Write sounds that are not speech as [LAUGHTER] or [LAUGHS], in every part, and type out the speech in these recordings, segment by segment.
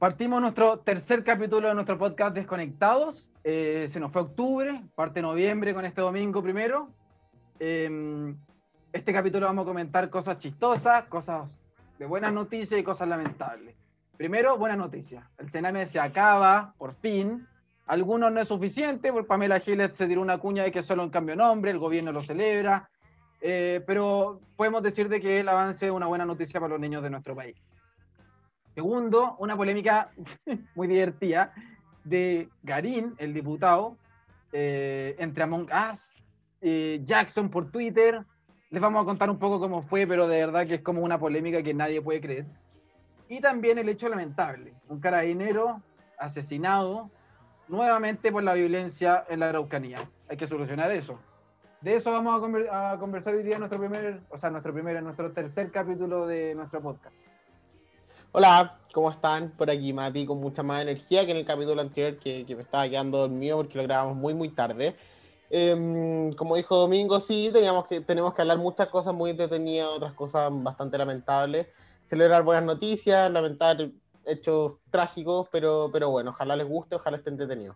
partimos nuestro tercer capítulo de nuestro podcast Desconectados. Eh, se nos fue octubre, parte noviembre con este domingo primero. Eh, este capítulo vamos a comentar cosas chistosas, cosas de buenas noticias y cosas lamentables. Primero, buena noticia. El Sename se acaba, por fin. Algunos no es suficiente, porque Pamela Giles se tiró una cuña de que solo un cambio nombre, el gobierno lo celebra. Eh, pero podemos decir de que el avance es una buena noticia para los niños de nuestro país. Segundo, una polémica [LAUGHS] muy divertida de Garín, el diputado, eh, entre Among Us, eh, Jackson por Twitter. Les vamos a contar un poco cómo fue, pero de verdad que es como una polémica que nadie puede creer. Y también el hecho lamentable, un carabinero asesinado nuevamente por la violencia en la Araucanía. Hay que solucionar eso. De eso vamos a, conver a conversar hoy día en nuestro primer, o sea, nuestro primer, en nuestro tercer capítulo de nuestro podcast. Hola, ¿cómo están? Por aquí Mati con mucha más energía que en el capítulo anterior que, que me estaba quedando dormido porque lo grabamos muy muy tarde. Eh, como dijo Domingo, sí, teníamos que, tenemos que hablar muchas cosas muy entretenidas, otras cosas bastante lamentables. Celebrar buenas noticias, lamentar hechos trágicos, pero, pero bueno, ojalá les guste, ojalá esté entretenido.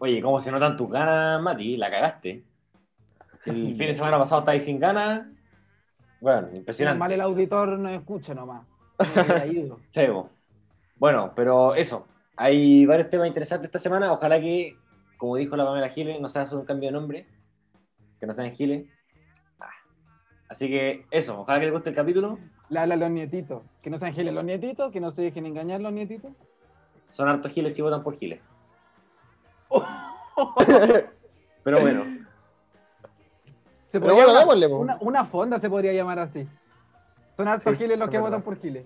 Oye, ¿cómo se notan tus ganas, Mati? La cagaste. Si el [LAUGHS] fin de semana pasado estáis sin ganas, bueno, impresionante. Mal el auditor no escucha nomás. [LAUGHS] Sí, bueno, pero eso. Hay varios temas interesantes esta semana. Ojalá que, como dijo la Pamela Giles, no sea solo un cambio de nombre. Que no sean Giles. Ah. Así que eso, ojalá que les guste el capítulo. Le habla a los nietitos. Que no sean Giles los nietitos, que no se dejen engañar los nietitos. Son hartos Giles y votan por Giles. [LAUGHS] Pero bueno. Se Pero podría bueno, llamar- démosle, una, una fonda se podría llamar así. Son hartos Sí, giles los que verdad. votan por giles.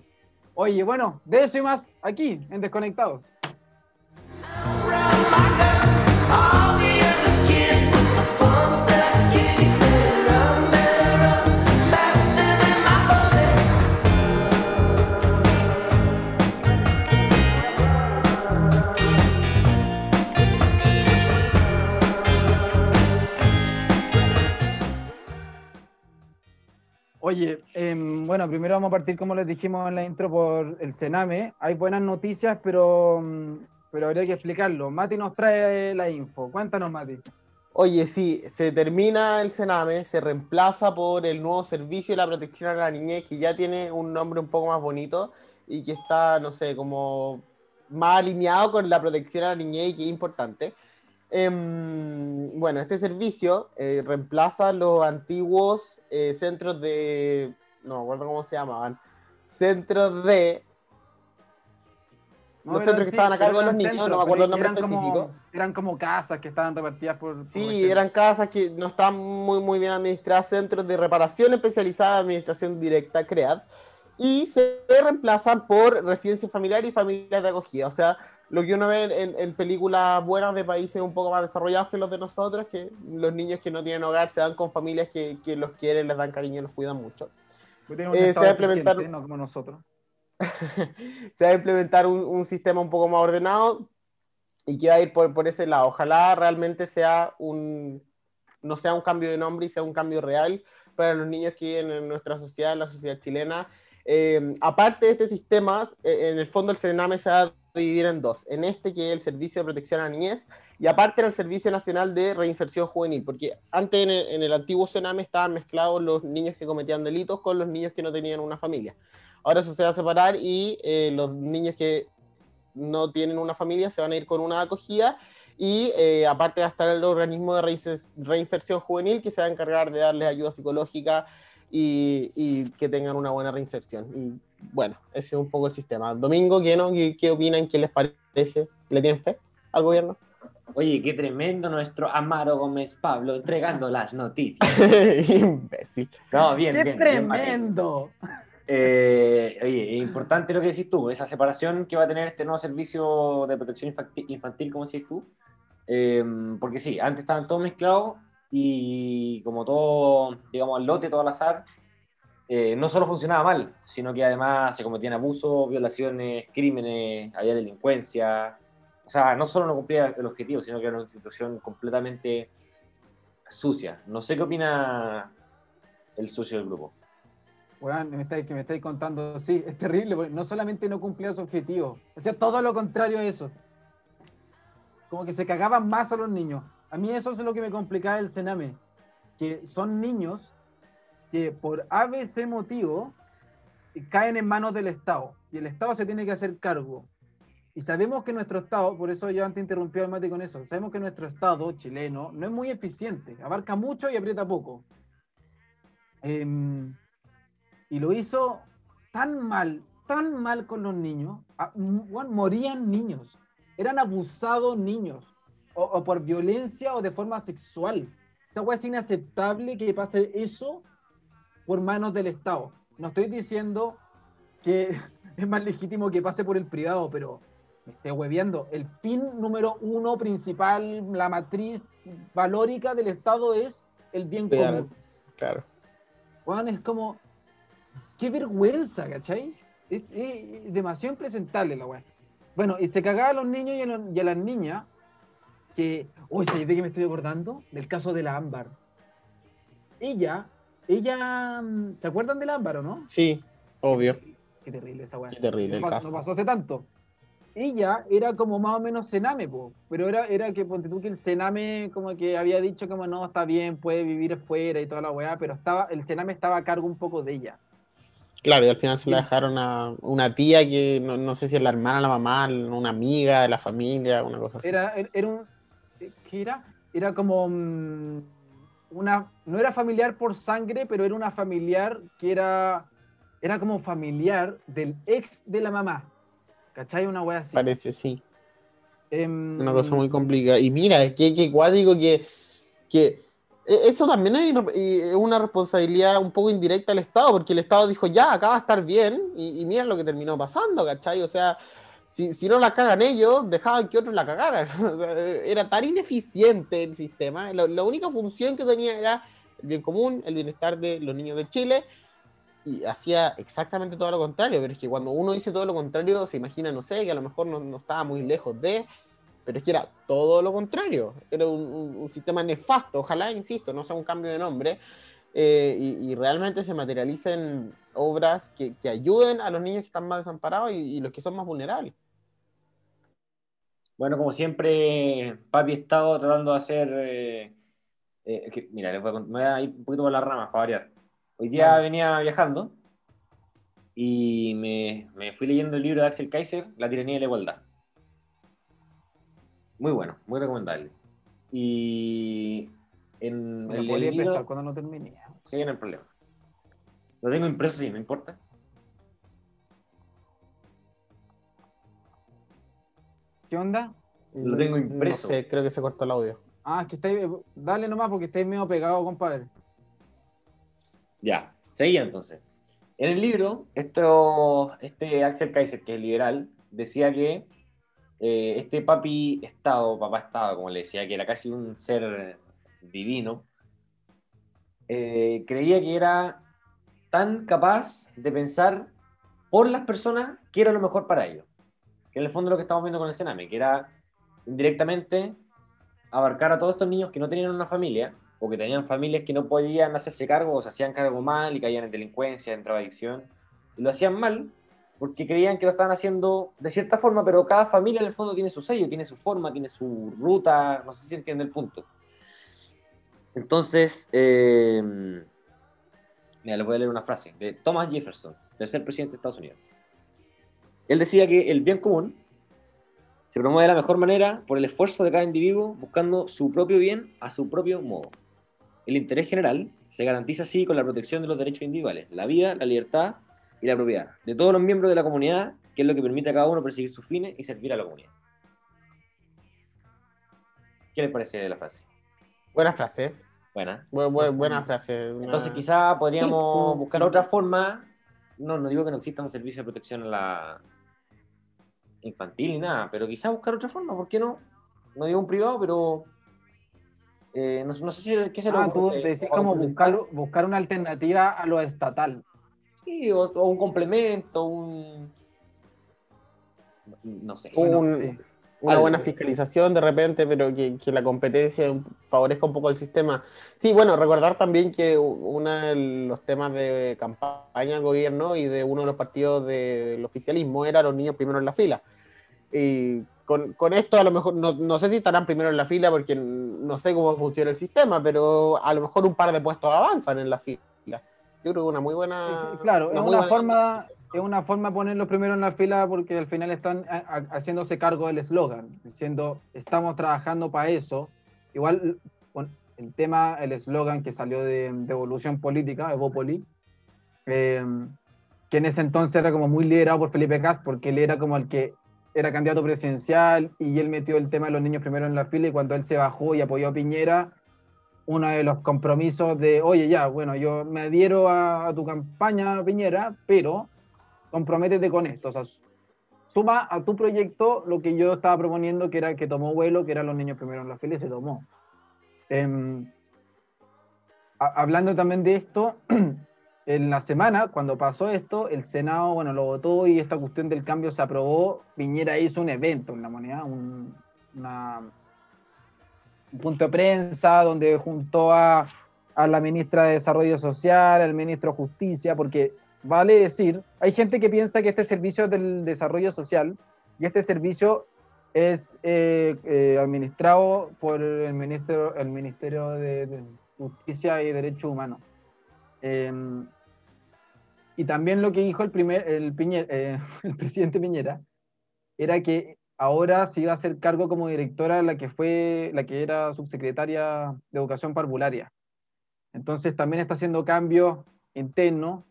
Oye, bueno, de eso y más aquí, en Desconectados. Bueno, primero vamos a partir, como les dijimos en la intro, por el Sename. Hay buenas noticias, pero, mm, pero habría que explicarlo. Mati nos trae la info. Cuéntanos, Mati. Oye, sí, se termina el Sename, se reemplaza por el nuevo servicio de la protección a la niñez, que ya tiene un nombre un poco más bonito y que está, no sé, como más alineado con la protección a la niñez y que es importante. Em, bueno, este servicio eh, reemplaza los antiguos eh, centros de, no me acuerdo cómo se llamaban, centros de, los centros que sí, estaban a cargo de los niños, centros, no me acuerdo el nombre eran como- específico. eran como casas que estaban repartidas por... por Sí, eran casas que no estaban muy, muy bien administradas, centros de reparación especializada, administración directa, CREAD, y se reemplazan por residencias familiares y familias de acogida. O sea, lo que uno ve en, en películas buenas de países un poco más desarrollados que los de nosotros, que los niños que no tienen hogar se dan con familias que, que los quieren, les dan cariño los cuidan mucho. Eh, se va a implementar- No como nosotros. [LAUGHS] se va a implementar un, un sistema un poco más ordenado y que va a ir por, por ese lado. Ojalá realmente sea un, no sea un cambio de nombre y sea un cambio real para los niños que viven en nuestra sociedad, en la sociedad chilena. Eh, aparte de este sistema, eh, en el fondo el Sename se va a dividir en dos. En este que es el Servicio de Protección a la Niñez y aparte en el Servicio Nacional de Reinserción Juvenil, porque antes en el, en el antiguo Sename estaban mezclados los niños que cometían delitos con los niños que no tenían una familia. Ahora eso se va a separar y eh, los niños que no tienen una familia se van a ir con una acogida y eh, aparte va a estar el organismo de reinser- reinserción juvenil que se va a encargar de darles ayuda psicológica y, y que tengan una buena reinserción. Y bueno, ese es un poco el sistema. Domingo, ¿qué, no? ¿Qué, qué opinan? ¿Qué les parece? ¿Le tienen fe al gobierno? Oye, qué tremendo nuestro Amaro Gómez Pablo entregando las noticias. [LAUGHS] Imbécil. No, bien, ¡Qué bien, bien, tremendo! Eh, oye, es importante lo que decís tú, esa separación que va a tener este nuevo servicio de protección infantil, infantil como decís tú. Eh, porque sí, antes estaban todos mezclados y como todo, digamos, al lote, todo al azar, eh, no solo funcionaba mal, sino que además se cometían abusos, violaciones, crímenes, había delincuencia. O sea, no solo no cumplía el objetivo, sino que era una institución completamente sucia. No sé qué opina el sucio del grupo. Weón, me estáis, que me estáis contando, sí, es terrible, porque no solamente no cumplía su objetivo, hacía todo lo contrario a eso. Como que se cagaban más a los niños. A mí eso es lo que me complicaba el Sename, que son niños que por ABC motivo caen en manos del Estado y el Estado se tiene que hacer cargo. Y sabemos que nuestro Estado, por eso yo antes interrumpí al mate con eso, sabemos que nuestro Estado chileno no es muy eficiente, abarca mucho y aprieta poco. Em, y lo hizo tan mal, tan mal con los niños, morían niños, eran abusados niños, o, o por violencia o de forma sexual. Esta es inaceptable que pase eso por manos del Estado. No estoy diciendo que [LAUGHS] es más legítimo que pase por el privado, pero me esté hueviando. El fin número uno principal, la matriz valórica del Estado es el bien Claro. común. Claro. Weón, es como. Qué vergüenza, ¿cachai? Es, es- es demasiado impresentable la weá. Bueno, y se cagaba a los niños y a, los- y a las niñas que. Uy, ¿sabes de qué me estoy acordando? Del caso de la Ámbar. Ella, ella. mm, ¿Se acuerdan de la Ámbar o no? Sí, obvio. Qué terrible esa weá. Qué terrible el no, caso. no pasó hace tanto. Ella era como más o menos Sename, po, pero era, era que ponte tú que el Sename como que había dicho como no, está bien, puede vivir fuera y toda la weá, pero estaba, el Sename estaba a cargo un poco de ella. Claro, y al final se la dejaron a una tía que no, no sé si es la hermana, la mamá, una amiga de la familia, una cosa así. Era, era, era un, ¿qué era? Era como mm, una, no era familiar por sangre, pero era una familiar que era, era como familiar del ex de la mamá. ¿Cachai? Una wea así. Parece, sí. Em, Una cosa muy complicada. Y mira, es que, que cuático que, que e- eso también es una responsabilidad un poco indirecta del Estado, porque el Estado dijo, ya, acá va a estar bien, y, y mira lo que terminó pasando, ¿cachai? O sea, si, si no la cagan ellos, dejaban que otros la cagaran. [LAUGHS] O sea, era tan ineficiente el sistema. La, la única función que tenía era el bien común, el bienestar de los niños de Chile, y hacía exactamente todo lo contrario. Pero es que cuando uno dice todo lo contrario, se imagina, no sé, que a lo mejor no, no estaba muy lejos de, pero es que era todo lo contrario. Era un, sistema nefasto. Ojalá, insisto, no sea un cambio de nombre. eh, y, realmente se materialicen obras que, que ayuden a los niños que están más desamparados y, los que son más vulnerables. Bueno, como siempre, Papi ha estado tratando de hacer. eh, eh, mira, me voy a ir un poquito por las ramas para variar. Hoy día venía viajando y me, me fui leyendo el libro de Axel Kaiser, La tiranía de la igualdad. Muy bueno, muy recomendable. Y en Me lo el, podría el libro. prestar cuando no termine. Sí, no hay problema. Lo tengo impreso, sí, no importa. ¿Qué onda? Lo tengo impreso. No sé, creo que se cortó el audio. Ah, es que estáis. Dale nomás porque estáis medio pegados, compadre. Ya, seguía entonces. En el libro, esto, este Axel Kaiser, que es liberal, decía que eh, este papi Estado, papá Estado, como le decía, que era casi un ser divino, eh, creía que era tan capaz de pensar por las personas que era lo mejor para ellos. Que en el fondo lo que estamos viendo con el Sename, que era indirectamente abarcar a todos estos niños que no tenían una familia o que tenían familias que no podían hacerse cargo o se hacían cargo mal y caían en delincuencia, en adicción. Y lo hacían mal porque creían que lo estaban haciendo de cierta forma, pero cada familia en el fondo tiene su sello, tiene su forma, tiene su ruta, no sé si entiende el punto. Entonces, eh, mira, le voy a leer una frase de Thomas Jefferson, tercer presidente de Estados Unidos. Él decía que el bien común se promueve de la mejor manera por el esfuerzo de cada individuo buscando su propio bien a su propio modo. El interés general se garantiza así con la protección de los derechos individuales, la vida, la libertad y la propiedad de todos los miembros de la comunidad, que es lo que permite a cada uno perseguir sus fines y servir a la comunidad. ¿Qué les parece la frase? Buena frase. Buena. Bu- bu- buena frase. una- Entonces quizá podríamos Sí. buscar otra forma. No, no digo que no exista un servicio de protección a la infantil ni nada, pero quizá buscar otra forma, ¿por qué no? No digo un privado, pero eh, no, no sé si qué se lo Ah, tú decís como buscar, buscar una alternativa a lo estatal. Sí, o, o un complemento, un no sé. Un- Bueno, sí. una Algo. buena fiscalización de repente, pero que, que la competencia favorezca un poco el sistema. Sí, bueno, recordar también que uno de los temas de campaña del gobierno y de uno de los partidos del oficialismo era los niños primero en la fila. Y con, con esto a lo mejor, no, no sé si estarán primero en la fila porque no sé cómo funciona el sistema, pero a lo mejor un par de puestos avanzan en la fila. Yo creo que una muy buena... Claro, es muy una buena- forma, es una forma de ponerlos primero en la fila porque al final están a- a- haciéndose cargo del eslogan, diciendo estamos trabajando para eso. Igual con el tema, el eslogan que salió de, de Evolución Política, Evópoli, eh, que en ese entonces era como muy liderado por Felipe Cas, porque él era como el que era candidato presidencial y él metió el tema de los niños primero en la fila y cuando él se bajó y apoyó a Piñera, uno de los compromisos de, oye, ya, bueno, yo me adhiero a, tu campaña, Piñera, pero comprométete con esto. O sea, suma a tu proyecto lo que yo estaba proponiendo, que era que tomó vuelo, que eran los niños primero en la fila y se tomó. A- hablando también de esto, en la semana, cuando pasó esto, el Senado, bueno, lo votó y esta cuestión del cambio se aprobó. Piñera hizo un evento en la moneda, un, punto de prensa donde juntó a, la ministra de Desarrollo Social, al ministro de Justicia, porque vale decir, hay gente que piensa que este servicio del desarrollo social y este servicio es eh, eh, administrado por el Ministerio, el ministerio de, Justicia y Derechos Humanos. Eh, y también lo que dijo el, primer, eh, [LAUGHS] el presidente Piñera era que ahora se iba a hacer cargo como directora la que fue la que era subsecretaria de Educación Parvularia. Entonces también está haciendo cambios internos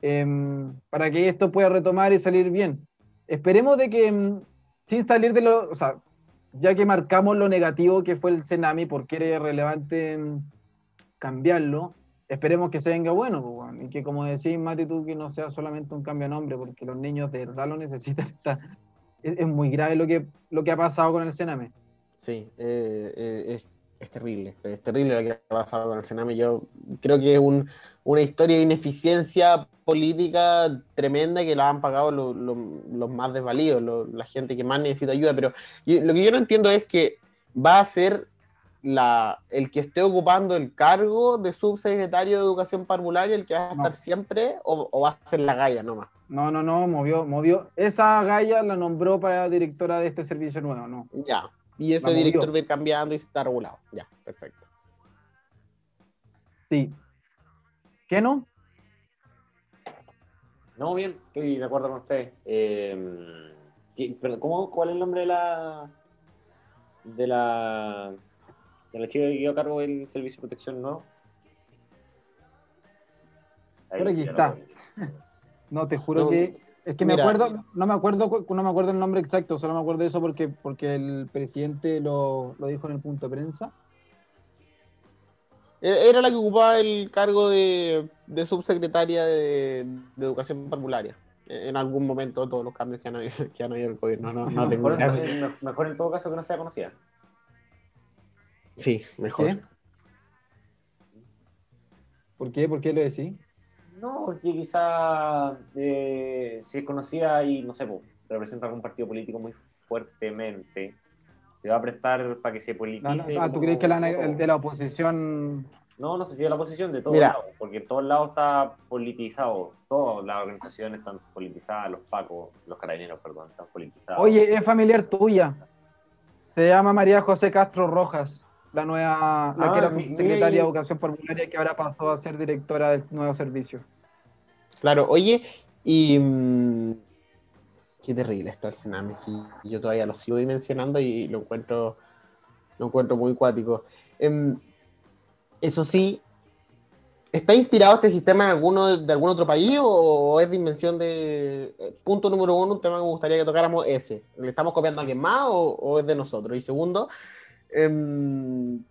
em, para que esto pueda retomar y salir bien. Esperemos de que, em, sin salir de lo, o sea, ya que marcamos lo negativo que fue el Senami, porque era relevante em, cambiarlo, esperemos que se venga bueno, pues, weón, y que como decís, Mati, tú, que no sea solamente un cambio de nombre, porque los niños de verdad lo necesitan. [LAUGHS] Está, es, es muy grave lo que, lo que ha pasado con el Sename. Sí, eh, eh, es, es terrible, es terrible lo que ha pasado con el Sename. Yo creo que es un- una historia de ineficiencia política tremenda que la han pagado lo- lo- los más desvalidos, lo- la gente que más necesita ayuda. Pero yo- lo que yo no entiendo es que va a ser la, el que esté ocupando el cargo de subsecretario de Educación Parvularia el que va a No. estar siempre o, o va a ser la galla nomás. No, no, no, movió, movió. Esa Gaia la nombró para directora de este servicio nuevo, ¿no? Ya. Y ese La movió. director va a ir cambiando y está regulado. Ya, perfecto. Sí. ¿Qué no? No, bien, estoy de acuerdo con usted. Eh, ¿qué- perdón, ¿cómo, ¿Cuál es el nombre de la de la de la chica que quedó a cargo del servicio de protección nuevo? Ahí, Por aquí está. [LAUGHS] No, te juro No, que es que me mira. acuerdo, no me acuerdo, cu- no me acuerdo el nombre exacto, solo me acuerdo de eso porque, porque el presidente lo, lo dijo en el punto de prensa. Era era la que ocupaba el cargo de, de subsecretaria de, de Educación Parvularia. En algún momento de todos los cambios que han habido, que han habido en el gobierno. No, no tengo mejor en todo caso que no sea conocida. Sí, mejor. ¿Qué? ¿Por qué? ¿Por qué lo decís? No, porque quizá eh, si es conocida y no sé, representa algún partido político muy fuertemente, se va a prestar para que se politice. no, ah, ¿Tú crees que la- el de la oposición No, no sé si de la oposición, de todos Mira. lados, porque en todos lados está politizado, todas las organizaciones están politizadas, los pacos, los carabineros, perdón, están politizados. Oye, es familiar tuya. Se llama María José Castro Rojas, la nueva, la Ah, que era mi- secretaria de Educación Parvularia que ahora pasó a ser directora del nuevo servicio. Claro, oye, y. mm, qué terrible está el Sename. Y yo todavía lo sigo dimensionando y lo encuentro, lo encuentro muy cuático. Em, eso sí, ¿está inspirado este sistema en alguno de algún otro país o es de invención de. eh, Punto número uno, un tema que me gustaría que tocáramos ese. ¿Le estamos copiando a alguien más o, o es de nosotros? Y segundo, em,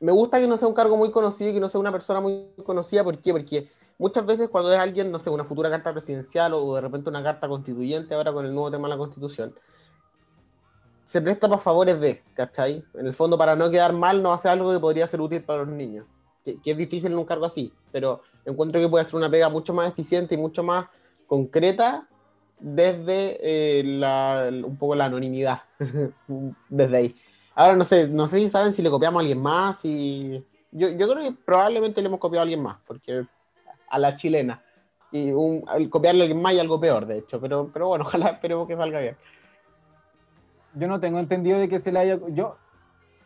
me gusta que no sea un cargo muy conocido y que no sea una persona muy conocida. ¿Por qué? Porque muchas veces cuando es alguien, no sé, una futura carta presidencial o de repente una carta constituyente ahora con el nuevo tema de la constitución, se presta para favores de, ¿cachai? En el fondo, para no quedar mal, no hace algo que podría ser útil para los niños. Que, que es difícil en un cargo así, pero encuentro que puede ser una pega mucho más eficiente y mucho más concreta desde eh, la, un poco la anonimidad, [LAUGHS] desde ahí. Ahora no sé, no sé si saben si le copiamos a alguien más, y yo, yo creo que probablemente le hemos copiado a alguien más, porque a la chilena. Y un, copiarle a alguien más y algo peor, de hecho, pero, pero bueno, [LAUGHS] ojalá esperemos que salga bien. Yo no tengo entendido de que se le haya... Yo,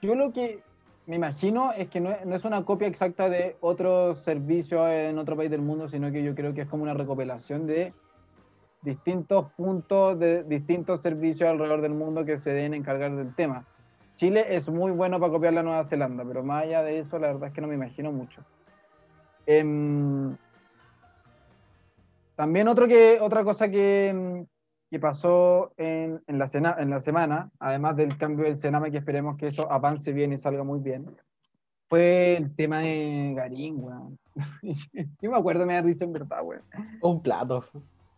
yo lo que me imagino es que no es una copia exacta de otro servicio en otro país del mundo, sino que yo creo que es como una recopilación de distintos puntos de distintos servicios alrededor del mundo que se deben encargar del tema. Chile es muy bueno para copiar la Nueva Zelanda, pero más allá de eso, la verdad es que no me imagino mucho. Em, también otro que, otra cosa que, que pasó en, en, la cena, en la semana, además del cambio del Sename, que esperemos que eso avance bien y salga muy bien, fue el tema de Garín, weón. [LAUGHS] Yo me acuerdo, me da risa en verdad, weón. Un plato.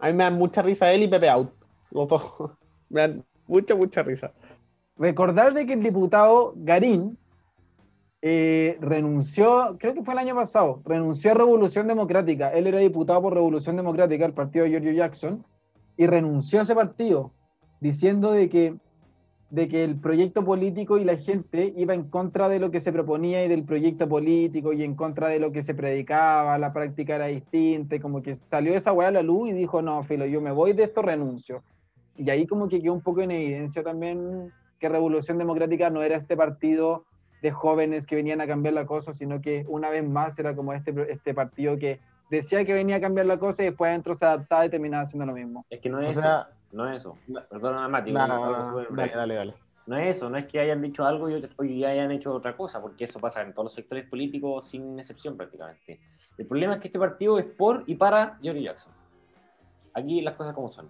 A mí me dan mucha risa él y Pepe Out. Los dos. [LAUGHS] Me dan mucha, mucha risa. Recordar de que el diputado Garín eh, renunció, creo que fue el año pasado, renunció a Revolución Democrática. Él era diputado por Revolución Democrática, el partido de Giorgio Jackson, y renunció a ese partido, diciendo de que, de que el proyecto político y la gente iba en contra de lo que se proponía y del proyecto político y en contra de lo que se predicaba, la práctica era distinta, y como que salió esa weá a la luz y dijo, no, filo, yo me voy de esto, renuncio. Y ahí como que quedó un poco en evidencia también que Revolución Democrática no era este partido de jóvenes que venían a cambiar la cosa, sino que una vez más era como este, este partido que decía que venía a cambiar la cosa y después adentro se adaptaba y terminaba haciendo lo mismo. Es que no es O sea-. No es eso. Perdona, Mati. No, dale, dale, dale. No es eso, no es que hayan dicho algo y hayan hecho otra cosa, porque eso pasa en todos los sectores políticos sin excepción prácticamente. El problema es que este partido es por y para George Jackson. Aquí las cosas como son.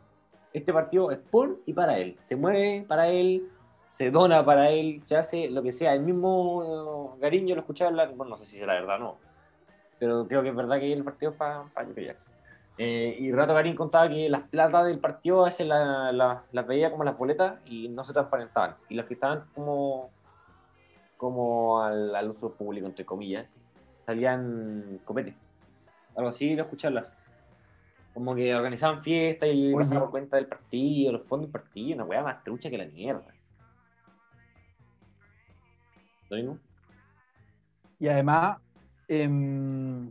Este partido es por y para él. Se mueve para él, se dona para él, se hace lo que sea. El mismo Garín yo lo escuché hablar, bueno, no sé si es la verdad o no, pero creo que es verdad que el partido es para, para George Jackson. Eh, y Rato Garín contaba que las plata del partido a veces las la, las veía como las boletas y no se transparentaban. Y las que estaban como, como al, al uso público, entre comillas, salían copete. Algo así lo escuché hablar. Como que organizaban fiestas y pasaban por cuenta del partido, los fondos del partido, una weá más trucha que la mierda. ¿Lo mismo? Y además, em,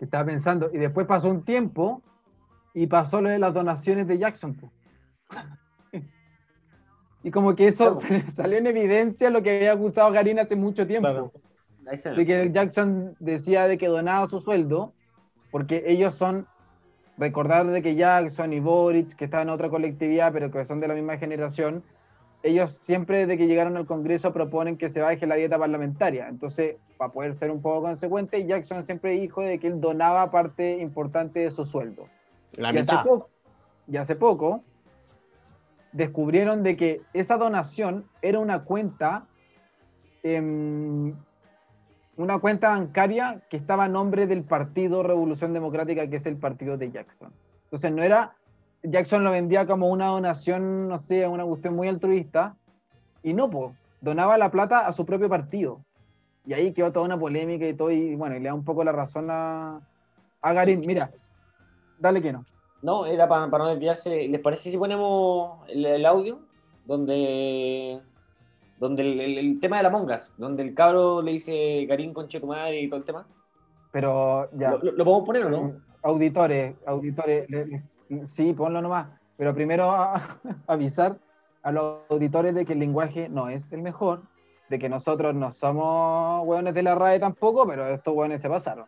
que estaba pensando, y después pasó un tiempo y pasó lo de las donaciones de Jackson. [LAUGHS] Y como que eso Claro. [LAUGHS] salió en evidencia lo que había acusado Garín hace mucho tiempo. Claro. De que Jackson decía de que donaba su sueldo, porque ellos son, recordar de que Jackson y Boric, que están en otra colectividad, pero que son de la misma generación, ellos siempre desde que llegaron al Congreso proponen que se baje la dieta parlamentaria. Entonces, para poder ser un poco consecuente, Jackson siempre dijo de que él donaba parte importante de su sueldo. La y, hace mitad. poco, y hace poco descubrieron de que esa donación era una cuenta, em, una cuenta bancaria que estaba a nombre del Partido Revolución Democrática, que es el partido de Jackson. Entonces no era, Jackson lo vendía como una donación, no sé, una cuestión muy altruista, y no, pues, donaba la plata a su propio partido. Y ahí quedó toda una polémica y todo, y bueno, y le da un poco la razón a, a Garín. Mira, dale que no. No, era para, para no desviarse. ¿Les parece si ponemos el, el audio? Donde. Donde el, el- el tema de la mongas, donde el cabro le dice Karim conche tu madre y todo el tema. Pero ya. ¿Lo, lo- lo podemos poner o no? Auditores, auditores, le- le- sí, ponlo nomás. Pero primero a- [LAUGHS] avisar a los auditores de que el lenguaje no es el mejor, de que nosotros no somos hueones de la RAE tampoco, pero estos hueones se pasaron.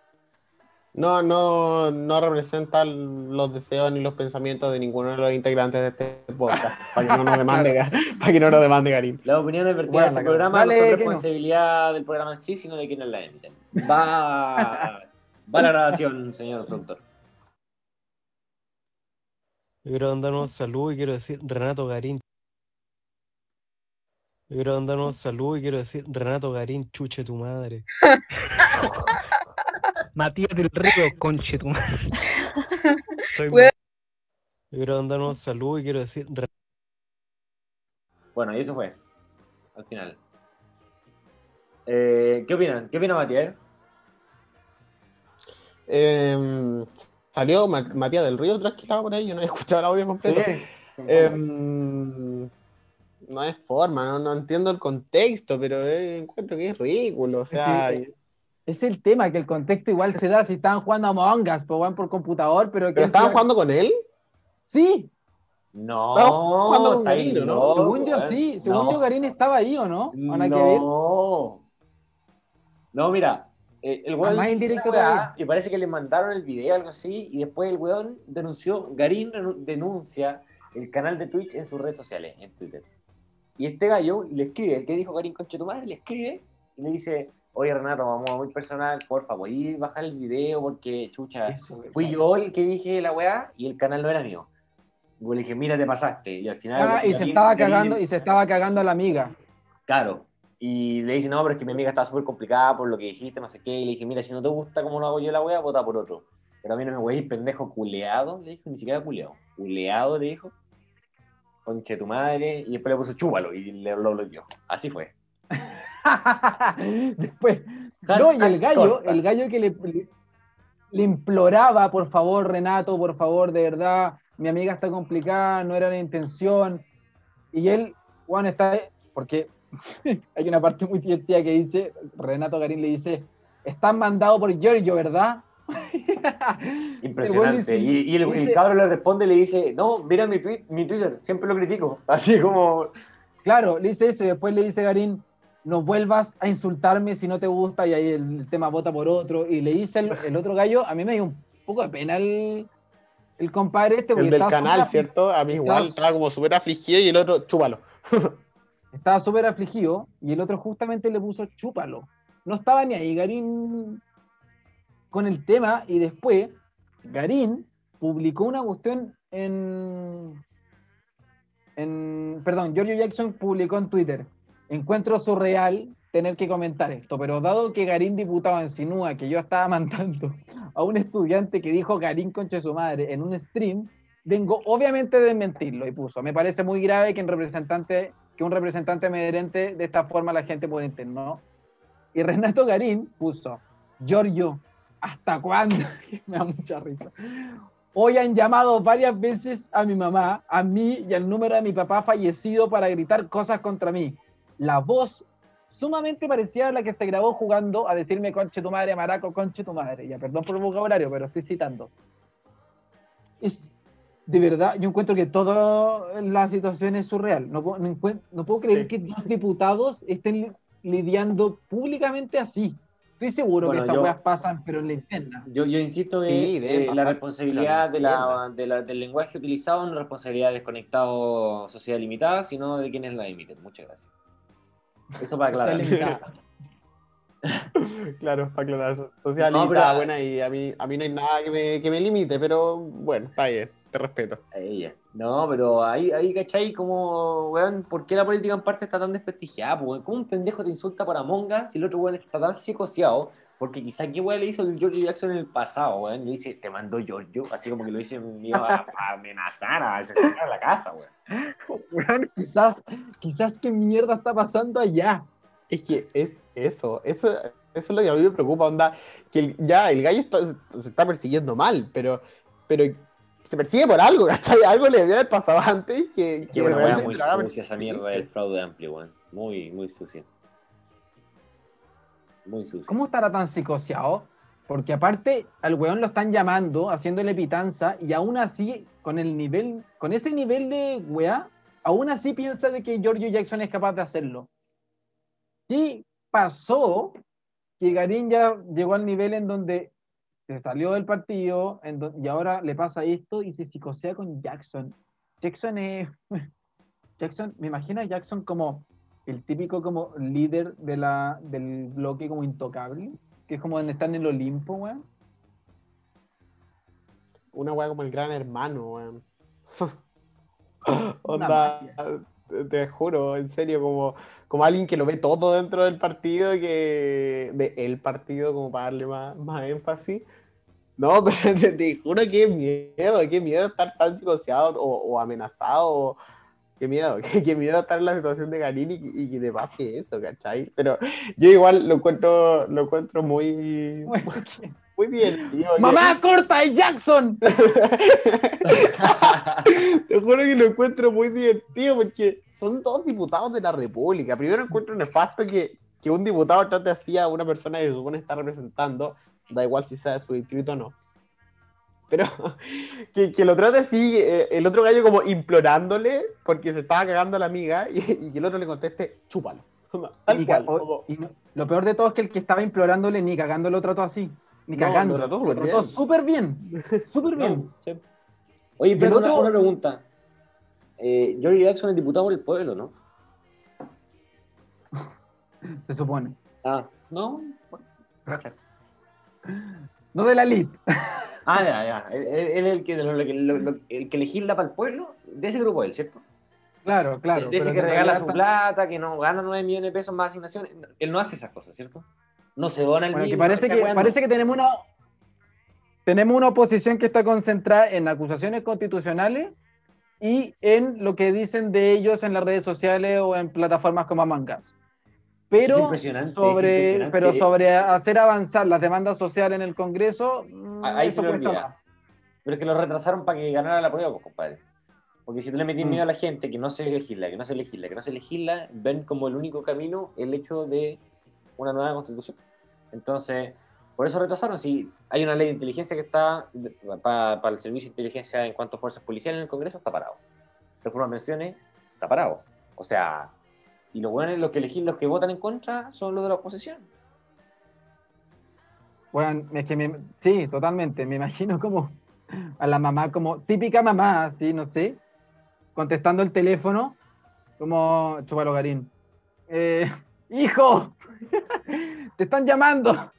No, no, no representa los deseos ni los pensamientos de ninguno de los integrantes de este podcast. [LAUGHS] Para que no nos demande, [LAUGHS] para que no nos demande Garín. Las opiniones vertidas en este programa Dale, no son no. responsabilidad del programa en sí, sino de quienes la emiten. Va, va la grabación, señor productor. Yo quiero mandar un saludo y quiero decir Renato Garín. Yo quiero mandar un saludo y quiero decir Renato Garín, chuche tu madre. [LAUGHS] Matías del Río, conche tu madre. Soy. Yo quiero mandar un saludo y quiero decir Bueno, y eso fue. Al final. Eh, ¿Qué opinan? ¿Qué opina Matías? Eh, Salió Ma- Matías del Río trasquilado por ahí, yo no he escuchado el audio completo. Sí. Em, no hay forma, no, no entiendo el contexto, pero eh, encuentro que es ridículo. O sea, Es el tema, que el contexto igual se da si estaban jugando a Among Us, pues van por computador, pero que ¿pero estaban jugando con él? Sí, No, Estamos jugando con Garín, ¿no? según yo sí, según No. yo Garín estaba ahí, ¿o no? No. No, mira, eh, el weón más y parece que le mandaron el video o algo así y después el weón denunció, Garín denuncia el canal de Twitch en sus redes sociales, en Twitter. Y este gallo le escribe, el que dijo tu madre, le escribe y le dice, oye Renato, vamos a muy personal, por favor, y bajar el video porque, chucha, Eso, fui yo el que dije la weá y el canal no era mío. Y le dije, mira, te pasaste. Y al final... Ah, y se estaba cagando, y se estaba cagando a la amiga. Claro. Y le dice, no, pero es que mi amiga estaba súper complicada por lo que dijiste, no sé qué. Y le dije, mira, si no te gusta cómo lo hago yo la wea, vota por otro. Pero a mí no me wey, pendejo culeado, le dijo, ni siquiera culeado. Culeado, le dijo. Conche tu madre. Y después le puso chúpalo y le lo bloqueó. Así fue. [LAUGHS] Después, no, y el gallo, el gallo que le, imploraba, por favor, Renato, por favor, de verdad, mi amiga está complicada, no era la intención. Y él, Juan, está, porque [LAUGHS] hay una parte muy divertida que dice, Renato Garín le dice, estás mandado por Giorgio, ¿verdad? [LAUGHS] Impresionante. El Y, y el, cabro le responde y le dice, no, mira mi, tweet, mi Twitter, siempre lo critico. [LAUGHS] Así como, Claro, le dice eso y después le dice Garín, no vuelvas a insultarme si no te gusta y ahí el tema vota por otro. Y le dice el, el otro gallo, a mí me dio un poco de pena el, el compadre este. porque El del canal, ¿cierto? A mí igual estaba- estaba como súper afligido y el otro, chúpalo. [LAUGHS] Estaba súper afligido y el otro justamente le puso chúpalo. No estaba ni ahí Garín con el tema y después Garín publicó una cuestión en... en perdón, Giorgio Jackson publicó en Twitter. Encuentro surreal tener que comentar esto, pero dado que Garín diputado insinúa que yo estaba mandando a un estudiante que dijo Garín concha de su madre en un stream, vengo obviamente a desmentirlo y puso, me parece muy grave que un representante que un representante de esta forma a la gente por interno. Y Renato Garín puso, Giorgio, ¿hasta cuándo? [LAUGHS] me da mucha risa. Hoy han llamado varias veces a mi mamá, a mí y al número de mi papá fallecido para gritar cosas contra mí. La voz sumamente parecida a la que se grabó jugando a decirme conche tu madre, maraco, conche tu madre. Ya, perdón por el vocabulario, pero estoy citando. Es, de verdad, yo encuentro que toda la situación es surreal. No, puedo- no encuent- no puedo creer Sí. que dos diputados estén li- lidiando públicamente así. Estoy seguro Bueno, que estas yo- weas pasan, pero en la interna. Yo, yo insisto Sí, eh, la responsabilidad de la, de la- del lenguaje utilizado no es responsabilidad de desconectado Sociedad Limitada, sino de quienes la emiten. Muchas gracias. Eso para aclarar. [LAUGHS] Claro, para aclarar. so- Social No, limitada, pero- buena y a mí, a mí no hay nada que me, que me limite, pero bueno, está bien, te respeto. Ella. No, pero ahí, ahí ¿cachai? Como, weón, ¿por qué la política en parte está tan desprestigiada? weón? ¿Cómo un pendejo te insulta para mongas si el otro weón está tan psicoseado? Porque quizá qué weón le hizo el George Jackson en el pasado, weón. Le dice, te mandó Giorgio, así como que lo dice, a, a amenazar, a asesinar a la casa, weón. [LAUGHS] Weón, quizás, quizás qué mierda está pasando allá. Es que es eso, eso, eso es lo que a mí me preocupa, onda, que el- ya el gallo está- se está persiguiendo mal, pero, pero se persigue por algo, [LAUGHS] ¿cachai? Algo le debe haber pasado antes que, que realmente muy sucia esa mierda del fraude amplio, weón. Muy, muy sucia. Muy sucia. ¿Cómo estará tan psicoseado? Porque aparte al weón lo están llamando, haciéndole pitanza, y aún así, con el nivel, con ese nivel de weá, aún así piensa de que Giorgio Jackson es capaz de hacerlo. ¿Qué pasó? Que Garín ya llegó al nivel en donde se salió del partido y ahora le pasa esto y se psicosea con Jackson. Jackson es. [LAUGHS] Jackson, me imagino a Jackson como el típico como líder de la, del bloque como intocable, que es como donde están en el Olimpo, weón. Una weá como el gran hermano, weón. [LAUGHS] Onda, te, te juro, en serio, como, como alguien que lo ve todo dentro del partido, que de el partido, como para darle más, más énfasis. No, [LAUGHS] pero te, te juro que miedo, qué miedo estar tan psicoseado o, o amenazado. o- Qué miedo, [LAUGHS] qué, qué miedo estar en la situación de Garín y, y que te pase eso, ¿cachai? Pero yo igual lo encuentro, lo encuentro muy, Bueno, muy [LAUGHS] muy divertido. ¡Mamá, corta! ¡Es Jackson! Te juro que lo encuentro muy divertido porque son dos diputados de la República. Primero encuentro nefasto que, que un diputado trate así a una persona que se supone estar representando, da igual si sea de su distrito o no. Pero [LAUGHS] que, que lo trate así, eh, el otro gallo como implorándole porque se estaba cagando a la amiga y, y que el otro le conteste, chúpalo. [LAUGHS] Tal cual, ca- o- como- y no- lo peor de todo es que el que estaba implorándole ni cagando lo trató así. Ni No, cagando. lo trató Lo súper trató bien. súper bien. [LAUGHS] Súper bien. No, sí. Oye, pero otro- una pregunta. Eh, George Jackson es diputado por el pueblo, ¿no? Se supone. Ah, no. Bueno. [LAUGHS] No de la elite. [LAUGHS] Ah, ya, ya. Él, es el que, lo- lo- lo- el que legisla para el pueblo. De ese grupo él, ¿cierto? Claro, claro. de ese que regala su plata, que no gana 9 millones de pesos más asignaciones. Él no hace esas cosas, ¿cierto? No se dona el Bueno, que mismo, parece que, weá no. parece que tenemos una tenemos una oposición que está concentrada en acusaciones constitucionales y en lo que dicen de ellos en las redes sociales o en plataformas como Among Us. Pero sobre, pero sobre hacer avanzar las demandas sociales en el Congreso, mm, Ah, ahí eso se cuesta olvida. más. Pero es que lo retrasaron para que ganara la prueba, pues, compadre. Porque si tú le metís Mm. miedo a la gente que no se legisla, que no se legisla, que no se legisla, ven como el único camino el hecho de una nueva constitución. Entonces, por eso retrasaron. Si hay una ley de inteligencia que está para el servicio de inteligencia en cuanto a fuerzas policiales en el Congreso, está parado. Reforma de pensiones, está parado. O sea, y los buenos, los que elegir, los que votan en contra, son los de la oposición. Bueno, es que me- sí, totalmente. Me imagino como a la mamá, como típica mamá, así, no sé, contestando el teléfono, como Chupalo Garín. Eh, [LAUGHS] hijo, [LAUGHS] te están llamando.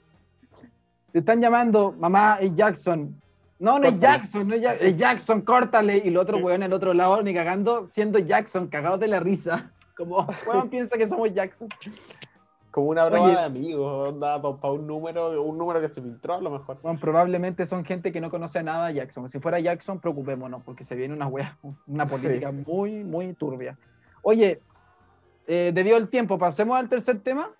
Te están llamando, mamá, es Jackson. No, no es. Jackson, no es, Ja- es Jackson, córtale. Y el otro weón en el otro lado, ni cagando, siendo Jackson, cagados de la risa. Como, [LAUGHS] weón, piensa que somos Jackson. Como una broma Oye. de amigos, para un número, un número que se filtró a lo mejor. Bueno, probablemente son gente que no conoce nada de Jackson. Si fuera Jackson, preocupémonos, porque se viene una wea, una política muy, muy turbia. Oye, eh, debido al tiempo, pasemos al tercer tema,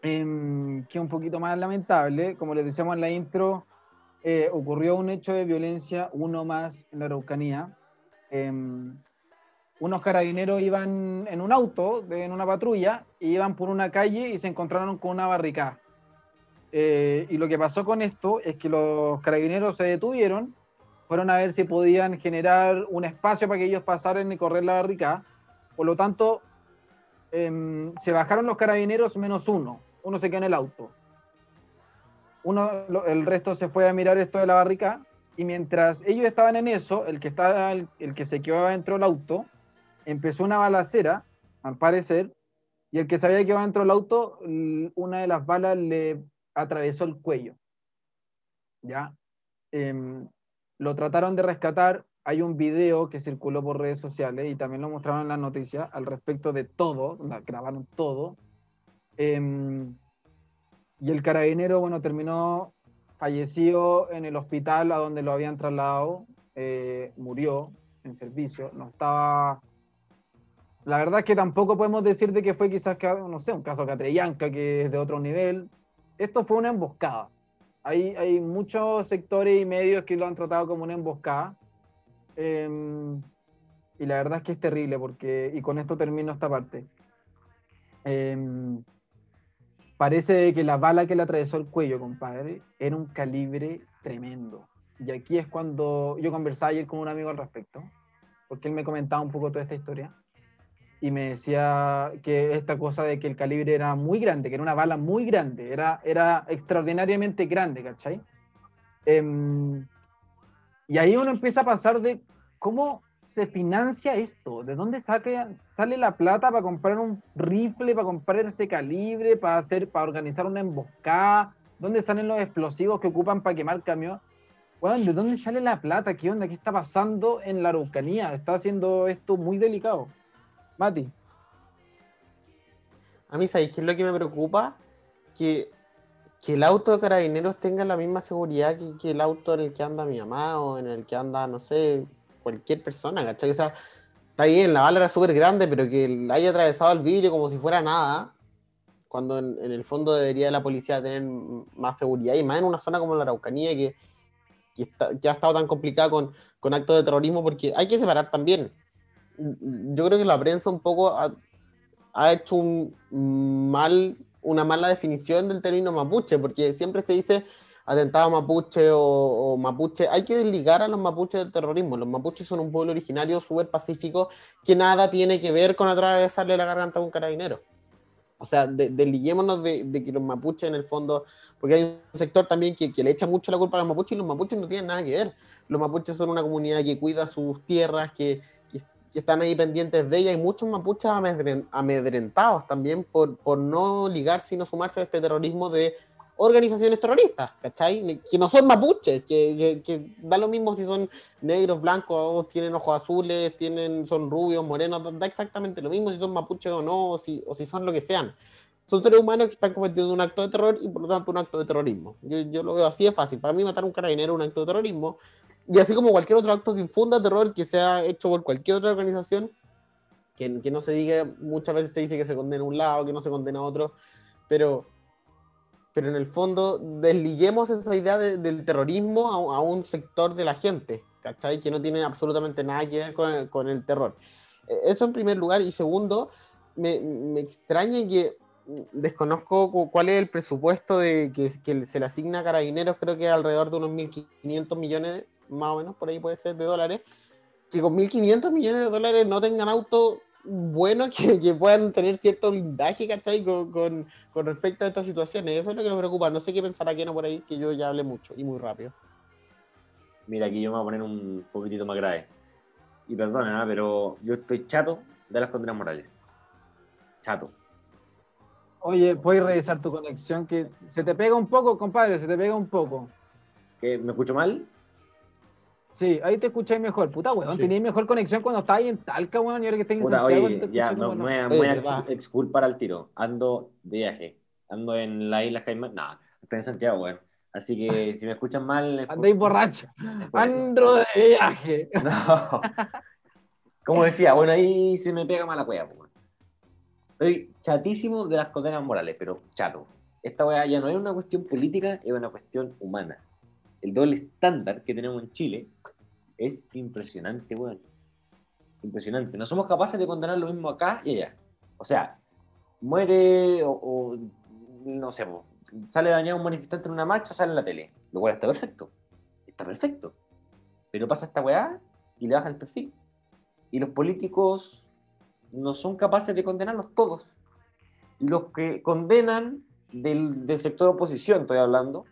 em, que es un poquito más lamentable. Como les decíamos en la intro, eh, ocurrió un hecho de violencia, uno más en la Araucanía. Unos carabineros iban en un auto, en una patrulla, y iban por una calle y se encontraron con una barricada. Eh, y lo que pasó con esto es que los carabineros se detuvieron, fueron a ver si podían generar un espacio para que ellos pasaran y correr la barricada. Por lo tanto, em, se bajaron los carabineros menos uno. Uno se quedó en el auto. Uno, el resto se fue a mirar esto de la barricada. Y mientras ellos estaban en eso, el que, estaba, el, el que se quedó dentro del auto, empezó una balacera, al parecer, y el que se había quedado dentro del auto, una de las balas le atravesó el cuello. ¿Ya? Em, lo trataron de rescatar. Hay un video que circuló por redes sociales y también lo mostraron en las noticias al respecto de todo, la grabaron todo. Em, y el carabinero, bueno, terminó fallecido en el hospital a donde lo habían trasladado, eh, murió en servicio, no estaba... La verdad es que tampoco podemos decir de que fue quizás, no sé, un caso Catrillanca, que es de otro nivel. Esto fue una emboscada. Hay, hay muchos sectores y medios que lo han tratado como una emboscada. Em, y la verdad es que es terrible, porque, y con esto termino esta parte. Em, parece que la bala que le atravesó el cuello, compadre, era un calibre tremendo. Y aquí es cuando yo conversaba ayer con un amigo al respecto, porque él me comentaba un poco toda esta historia, y me decía que esta cosa de que el calibre era muy grande, que era una bala muy grande, era, era extraordinariamente grande, ¿cachai? Em, y ahí uno empieza a pasar de cómo se financia esto, de dónde saca, sale la plata para comprar un rifle, para comprar ese calibre, para hacer, para organizar una emboscada, dónde salen los explosivos que ocupan para quemar camión. Bueno, ¿de dónde sale la plata? ¿Qué onda? ¿Qué está pasando en la Araucanía? Está haciendo esto muy delicado. Mati. A mí, ¿sabéis qué es lo que me preocupa? Que, que el auto de carabineros tenga la misma seguridad que, el auto en el que anda mi mamá o en el que anda, no sé, cualquier persona, ¿cachai? O sea, está bien, la bala era súper grande, pero que haya atravesado el vidrio como si fuera nada, cuando en, en el fondo debería la policía tener más seguridad y más en una zona como la Araucanía que, que, está- que ha estado tan complicada con, con actos de terrorismo, porque hay que separar también. Yo creo que la prensa un poco ha, hecho un una mala definición del término mapuche, porque siempre se dice atentado mapuche o, mapuche. Hay que desligar a los mapuches del terrorismo. Los mapuches son un pueblo originario súper pacífico que nada tiene que ver con atravesarle la garganta a un carabinero. O sea, de- desliguémonos de, de que los mapuches en el fondo, porque hay un sector también que, que le echa mucho la culpa a los mapuches y los mapuches no tienen nada que ver. Los mapuches son una comunidad que cuida sus tierras, que, que- están ahí pendientes de ella. Hay muchos mapuches amedren- amedrentados también por, por no ligarse y no sumarse a este terrorismo de organizaciones terroristas, ¿cachai? Que no son mapuches, que, que- que da lo mismo si son negros, blancos, tienen ojos azules, tienen, son rubios, morenos, da exactamente lo mismo si son mapuches o no, o si, o si son lo que sean. Son seres humanos que están cometiendo un acto de terror y por lo tanto un acto de terrorismo. Yo, yo lo veo así de fácil. Para mí matar a un carabinero es un acto de terrorismo. Y así como cualquier otro acto que infunda terror que sea hecho por cualquier otra organización, que, que no se diga, muchas veces se dice que se condena a un lado, que no se condena a otro, pero, pero en el fondo desliguemos esa idea de- del terrorismo a, a un sector de la gente, ¿cachai? Que no tiene absolutamente nada que ver con el, con el terror. Eh, Eso en primer lugar. Y segundo, me, me extraña que desconozco cu- cuál es el presupuesto de que, que se le asigna a carabineros, creo que alrededor de unos 1.500 millones, más o menos, por ahí puede ser, de dólares, que con 1.500 millones de dólares no tengan autos buenos [LAUGHS] que, que puedan tener cierto blindaje, ¿cachai? Con, con, con respecto a estas situaciones. Eso es lo que me preocupa. No sé qué pensará Keno por ahí, que yo ya hablé mucho y muy rápido. Mira, aquí yo me voy a poner un poquitito más grave. Y perdona, ¿ah? pero yo estoy chato de las condenas morales. Chato. Oye, puedes revisar tu conexión que se te pega un poco, compadre, se te pega un poco. ¿Qué, ¿Me escucho mal? Sí, ahí te escucháis mejor. Puta, weón, Sí. tenías mejor conexión cuando estabas ahí en Talca, weón, y ahora que estás en Puta, Santiago se oye, te ya, escucha me, como me voy a- Oye, me voy a verdad. exculpar al tiro. Ando de viaje. Ando en las Islas Caimán. No, estoy en Santiago, weón. Así que si me escuchan mal. Andáis borracho. Andro de viaje. [LAUGHS] No. Como decía, bueno, ahí se me pega mala cueva, pues. Estoy chatísimo de las condenas morales, pero chato. Esta weá ya no es una cuestión política, es una cuestión humana. El doble estándar que tenemos en Chile es impresionante, weón. Impresionante. No somos capaces de condenar lo mismo acá y allá. O sea, muere o, no sé, sale dañado un manifestante en una marcha, sale en la tele. Lo cual está perfecto. Está perfecto. Pero pasa esta weá y le bajan el perfil. Y los políticos no son capaces de condenarlos todos. Los que condenan del, del sector oposición, estoy hablando,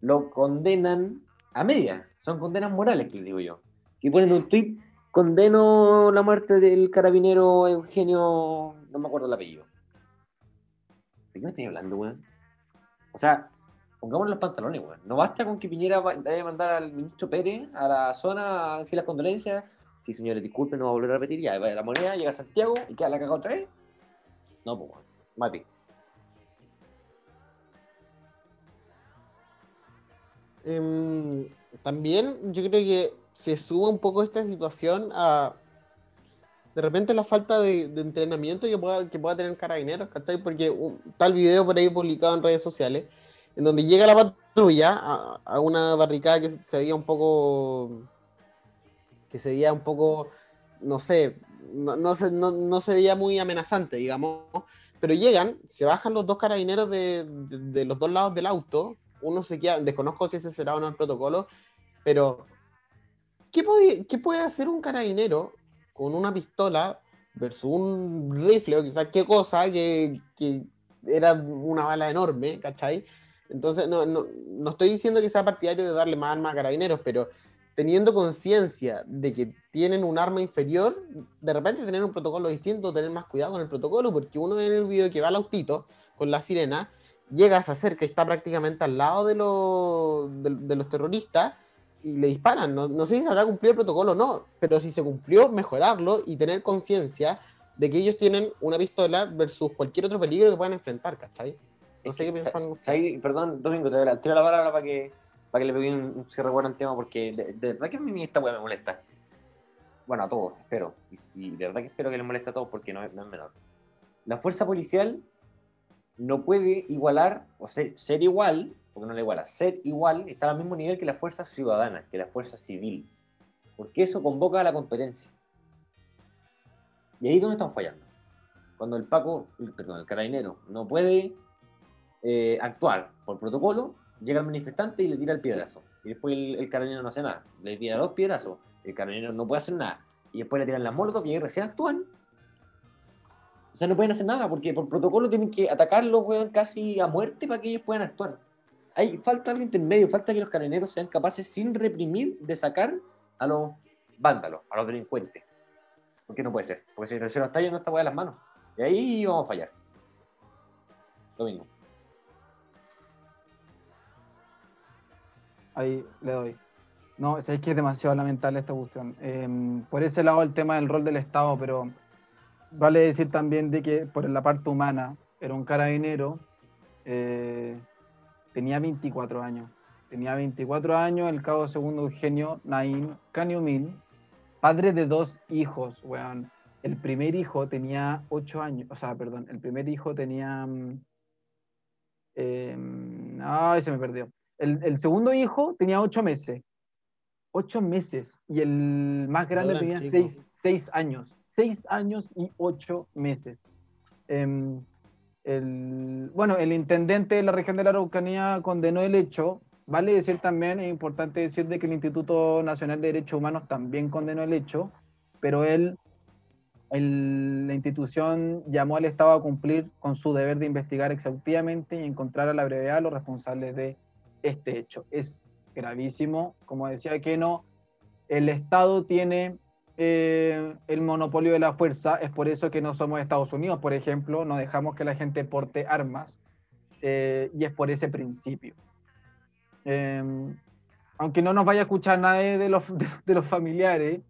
lo condenan a media. Son condenas morales, que les digo yo. Que ponen un tweet, condeno la muerte del carabinero Eugenio, no me acuerdo el apellido. ¿De qué me estoy hablando, weón? O sea, pongámonos los pantalones, weón. No basta con que Piñera va- a mandar al ministro Pérez a la zona a decir las condolencias. Sí, señores, disculpen, no voy a volver a repetir. Ya, va la moneda, llega a Santiago y queda la cagada otra vez. No, pues, weón. Mati. Em, también yo creo que se suma un poco esta situación a de repente la falta de, entrenamiento que pueda, que pueda tener carabineros, ¿cachai? Porque tal video por ahí publicado en redes sociales, en donde llega la patrulla a, una barricada que se veía un poco, que se veía un poco, no sé, no, no, se, no, no se veía muy amenazante, digamos, pero llegan, se bajan los dos carabineros de- de los dos lados del auto, uno se queda, desconozco si ese será o no el protocolo, pero ¿qué puede, qué puede hacer un carabinero con una pistola versus un rifle o quizás qué cosa que, que era una bala enorme, ¿cachai? Entonces, no, no, no estoy diciendo que sea partidario de darle más armas a carabineros, pero teniendo conciencia de que tienen un arma inferior, de repente tener un protocolo distinto, tener más cuidado con el protocolo, porque uno en el video que va al autito con la sirena, llega, se acerca y está prácticamente al lado de, los de, de los terroristas y le disparan. No, no sé si se habrá cumplido el protocolo o no, pero si se cumplió, mejorarlo y tener conciencia de que ellos tienen una pistola versus cualquier otro peligro que puedan enfrentar, ¿cachai? No sé qué piensan Perdón, Domingo, te tiro la palabra para que, para que le pegue un, cierre bueno al tema, porque de, de verdad que a mí esta weá me molesta. Bueno, a todos, espero. Y, y de verdad que espero que les moleste a todos porque no, no es menor. La fuerza policial no puede igualar, o ser, ser igual, porque no le iguala, ser igual está al mismo nivel que la fuerza ciudadana, que la fuerza civil. Porque eso convoca a la competencia. Y ahí es donde están fallando. Cuando el Paco, perdón, el carabinero no puede eh, actuar por protocolo, llega el manifestante y le tira el piedrazo. Y después el, el carabinero no hace nada. Le tira dos piedrazos. El carabinero no puede hacer nada. Y después le tiran las molotov y ahí recién actúan. O sea, no pueden hacer nada porque por protocolo tienen que atacarlos, weón, casi a muerte para que ellos puedan actuar. Hay, falta algo intermedio, falta que los carabineros sean capaces, sin reprimir, de sacar a los vándalos, a los delincuentes. Porque no puede ser. Porque si se nos está yendo esta weá de las manos. Y ahí vamos a fallar. Lo mismo. Ahí le doy. No, es que es demasiado lamentable esta cuestión. Eh, por ese lado el tema del rol del Estado, pero vale decir también de que por la parte humana era un carabinero, eh, tenía 24 años. Tenía 24 años, el cabo segundo Eugenio Naín Caniumil, padre de dos hijos, weón. El primer hijo tenía 8 años, o sea, perdón, el primer hijo tenía... em, ay, se me perdió. El, el segundo hijo tenía ocho meses. Ocho meses. Y el más grande tenía chico. seis, seis años. Seis años y ocho meses. Em, bueno, el intendente de la región de la Araucanía condenó el hecho. Vale decir también, es importante decir de que el Instituto Nacional de Derechos Humanos también condenó el hecho, pero él, la institución llamó al Estado a cumplir con su deber de investigar exhaustivamente y encontrar a la brevedad a los responsables de este hecho. Es gravísimo, como decía Keno, el Estado tiene eh, el monopolio de la fuerza, es por eso que no somos Estados Unidos, por ejemplo, no dejamos que la gente porte armas, eh, y es por ese principio. Eh, aunque no nos vaya a escuchar nadie de los, [LAUGHS] de, de los familiares,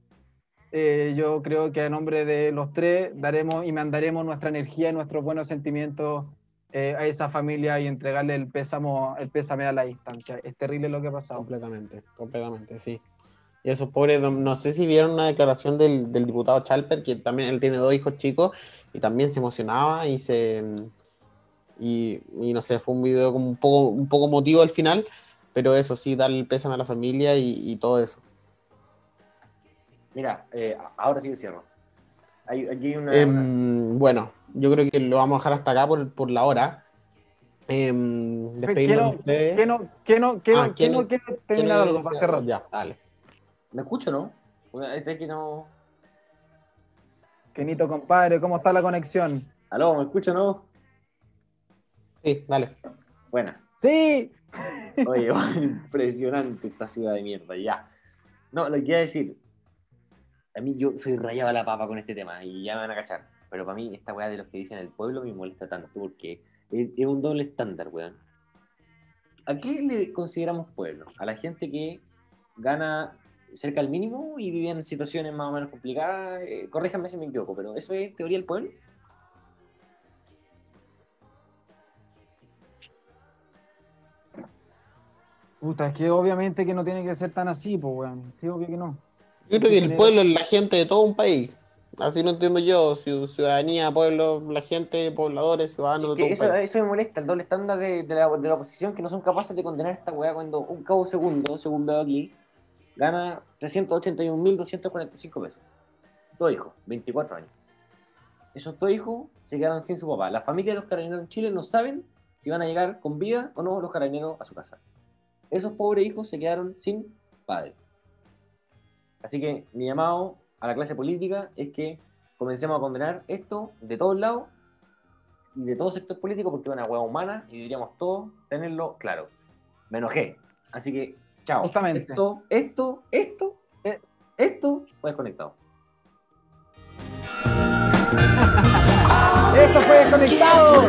eh, yo creo que a nombre de los tres daremos y mandaremos nuestra energía y nuestros buenos sentimientos eh, a esa familia y entregarle el pésamo, el pésame a la distancia. Es terrible lo que ha pasado. Completamente, completamente, sí. Y esos pobres, no no sé si vieron una declaración del, del diputado Chalper, que también él tiene dos hijos chicos y también se emocionaba y se. Y, y no sé, fue un video como un poco, un poco emotivo al final, pero eso sí, darle el pésame a la familia y, y todo eso. Mira, eh, ahora sí que cierro. Hay, aquí hay una, Em, una- bueno, yo creo que lo vamos a dejar hasta acá por, por la hora. Em, despedirnos de Quiero, ustedes. que no, que no, que Ah, no, que ¿quién- no quiero ¿Quieren terminar algo para decir cerrar. Ya, dale. ¿Me escucho, no? Este que no... Kenito, compadre, ¿cómo está la conexión? ¿Aló? ¿Me escucho, no? Sí, dale. Buena. Sí, Oye, [LAUGHS] impresionante esta ciudad de mierda, ya. No, lo que iba a decir, a mí yo soy rayado a la papa con este tema y ya me van a cachar, pero para mí esta weá de los que dicen el pueblo me molesta tanto porque es, es un doble estándar, weón. ¿A qué le consideramos pueblo? A la gente que gana cerca del mínimo y vive en situaciones más o menos complicadas. Eh, corríjanme si me equivoco, pero ¿eso es teoría del pueblo? Puta, es que obviamente que no tiene que ser tan así, pues, weón. Sí, obvio que no. Yo creo que el pueblo es la gente de todo un país. Así lo entiendo yo. Ciu- Ciudadanía, pueblo, la gente, pobladores, ciudadanos de Que todo un eso, país. eso me molesta, el doble estándar de, de la, de la oposición que no son capaces de condenar esta weá cuando un cabo segundo, según veo aquí, gana 381.245 pesos. Todo hijo, 24 años. Esos dos hijos se quedaron sin su papá. La familia de los carabineros en Chile no saben si van a llegar con vida o no los carabineros a su casa. Esos pobres hijos se quedaron sin padre. Así que mi llamado a la clase política es que comencemos a condenar esto de todos lados y de todo sector político porque es una hueá humana y deberíamos todos tenerlo claro. Me enojé. Así que, chao. Justamente. Esto, esto, esto, Eh. esto fue desconectado. [LAUGHS] ¡Esto fue Desconectados!